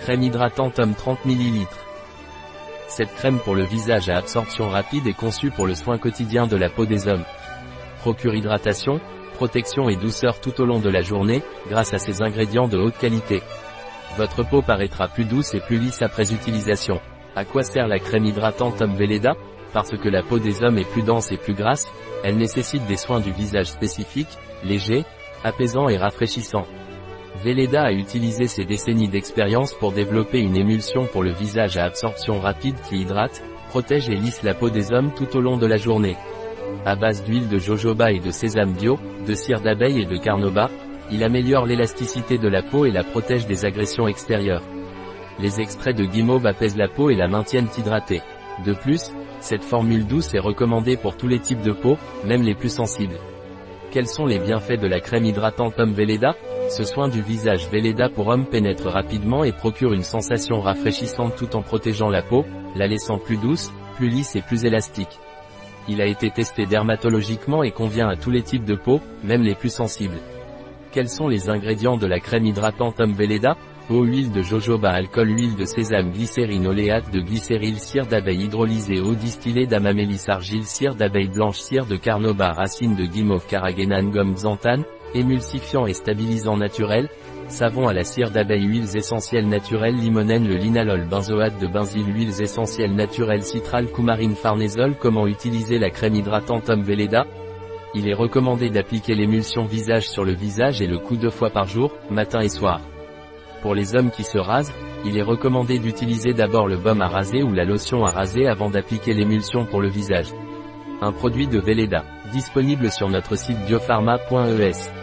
Crème hydratante homme 30 ml. Cette crème pour le visage à absorption rapide est conçue pour le soin quotidien de la peau des hommes. Procure hydratation, protection et douceur tout au long de la journée, grâce à ses ingrédients de haute qualité. Votre peau paraîtra plus douce et plus lisse après utilisation. À quoi sert la crème hydratante homme Velleda? Parce que la peau des hommes est plus dense et plus grasse, elle nécessite des soins du visage spécifiques, légers, apaisants et rafraîchissants. Velleda a utilisé ses décennies d'expérience pour développer une émulsion pour le visage à absorption rapide qui hydrate, protège et lisse la peau des hommes tout au long de la journée. À base d'huile de jojoba et de sésame bio, de cire d'abeille et de carnauba, il améliore l'élasticité de la peau et la protège des agressions extérieures. Les extraits de guimauve apaisent la peau et la maintiennent hydratée. De plus, cette formule douce est recommandée pour tous les types de peau, même les plus sensibles. Quels sont les bienfaits de la crème hydratante Homme Velleda? Ce soin du visage Velleda pour homme pénètre rapidement et procure une sensation rafraîchissante tout en protégeant la peau, la laissant plus douce, plus lisse et plus élastique. Il a été testé dermatologiquement et convient à tous les types de peau, même les plus sensibles. Quels sont les ingrédients de la crème hydratante Homme Velleda? Eau, huile de jojoba, alcool, huile de sésame, glycérine, oléate de glycéryl, cire d'abeille hydrolysée, eau distillée d'amamélis, argile, cire d'abeille blanche, cire de carnauba, racine de guimauve, carragénane, gomme xanthane, émulsifiant et stabilisant naturel, savon à la cire d'abeille, huiles essentielles naturelles, limonène, le linalol, benzoate de benzyle, huiles essentielles naturelles, citral, coumarine, farnésol, comment utiliser la crème hydratante Homme Velleda Il est recommandé d'appliquer l'émulsion visage sur le visage et le coup deux fois par jour, matin et soir. Pour les hommes qui se rasent, il est recommandé d'utiliser d'abord le baume à raser ou la lotion à raser avant d'appliquer l'émulsion pour le visage. Un produit de Velleda, disponible sur notre site biopharma.es.